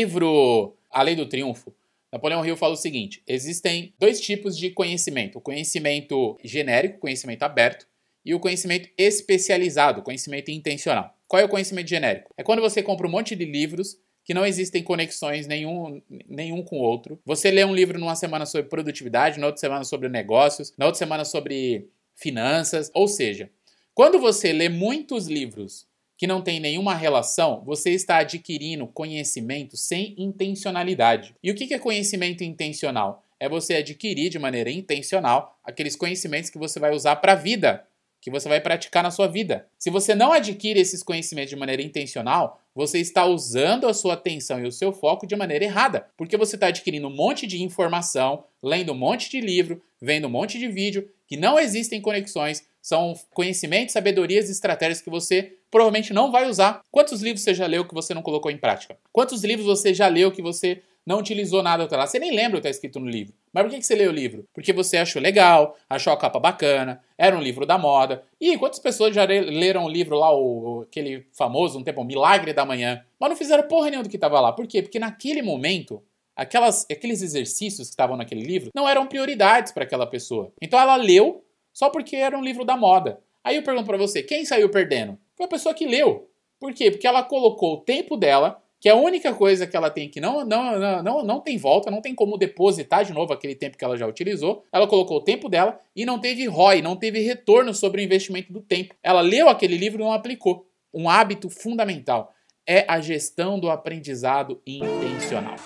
livro A Lei do Triunfo, Napoleão Hill fala o seguinte: existem dois tipos de conhecimento: o conhecimento genérico, conhecimento aberto, e o conhecimento especializado, conhecimento intencional. Qual é o conhecimento genérico? É quando você compra um monte de livros que não existem conexões nenhum, nenhum com o outro. Você lê um livro numa semana sobre produtividade, na outra semana sobre negócios, na outra semana sobre finanças. Ou seja, quando você lê muitos livros que não têm nenhuma relação, você está adquirindo conhecimento sem intencionalidade. E o que é conhecimento intencional? É você adquirir de maneira intencional aqueles conhecimentos que você vai usar para a vida que você vai praticar na sua vida. Se você não adquire esses conhecimentos de maneira intencional, você está usando a sua atenção e o seu foco de maneira errada, porque você está adquirindo um monte de informação, lendo um monte de livro, vendo um monte de vídeo, que não existem conexões, são conhecimentos, sabedorias e estratégias que você provavelmente não vai usar. Quantos livros você já leu que você não colocou em prática? Quantos livros você já leu que você não utilizou nada até lá. Você nem lembra o que está escrito no livro. Mas por que, você leu o livro? Porque você achou legal, achou a capa bacana, era um livro da moda. E quantas pessoas já leram o livro lá, o, aquele famoso, um tempo, Milagre da Manhã, mas não fizeram porra nenhuma do que estava lá. Por quê? Porque naquele momento, aquelas, aqueles exercícios que estavam naquele livro não eram prioridades para aquela pessoa. Então ela leu só porque era um livro da moda. Aí eu pergunto para você, quem saiu perdendo? Foi a pessoa que leu. Por quê? Porque ela colocou o tempo dela que a única coisa que ela tem que não, não, não, não tem volta, não tem como depositar de novo aquele tempo que ela já utilizou. Ela colocou o tempo dela e não teve ROI, não teve retorno sobre o investimento do tempo. Ela leu aquele livro e não aplicou. Um hábito fundamental é a gestão do aprendizado intencional.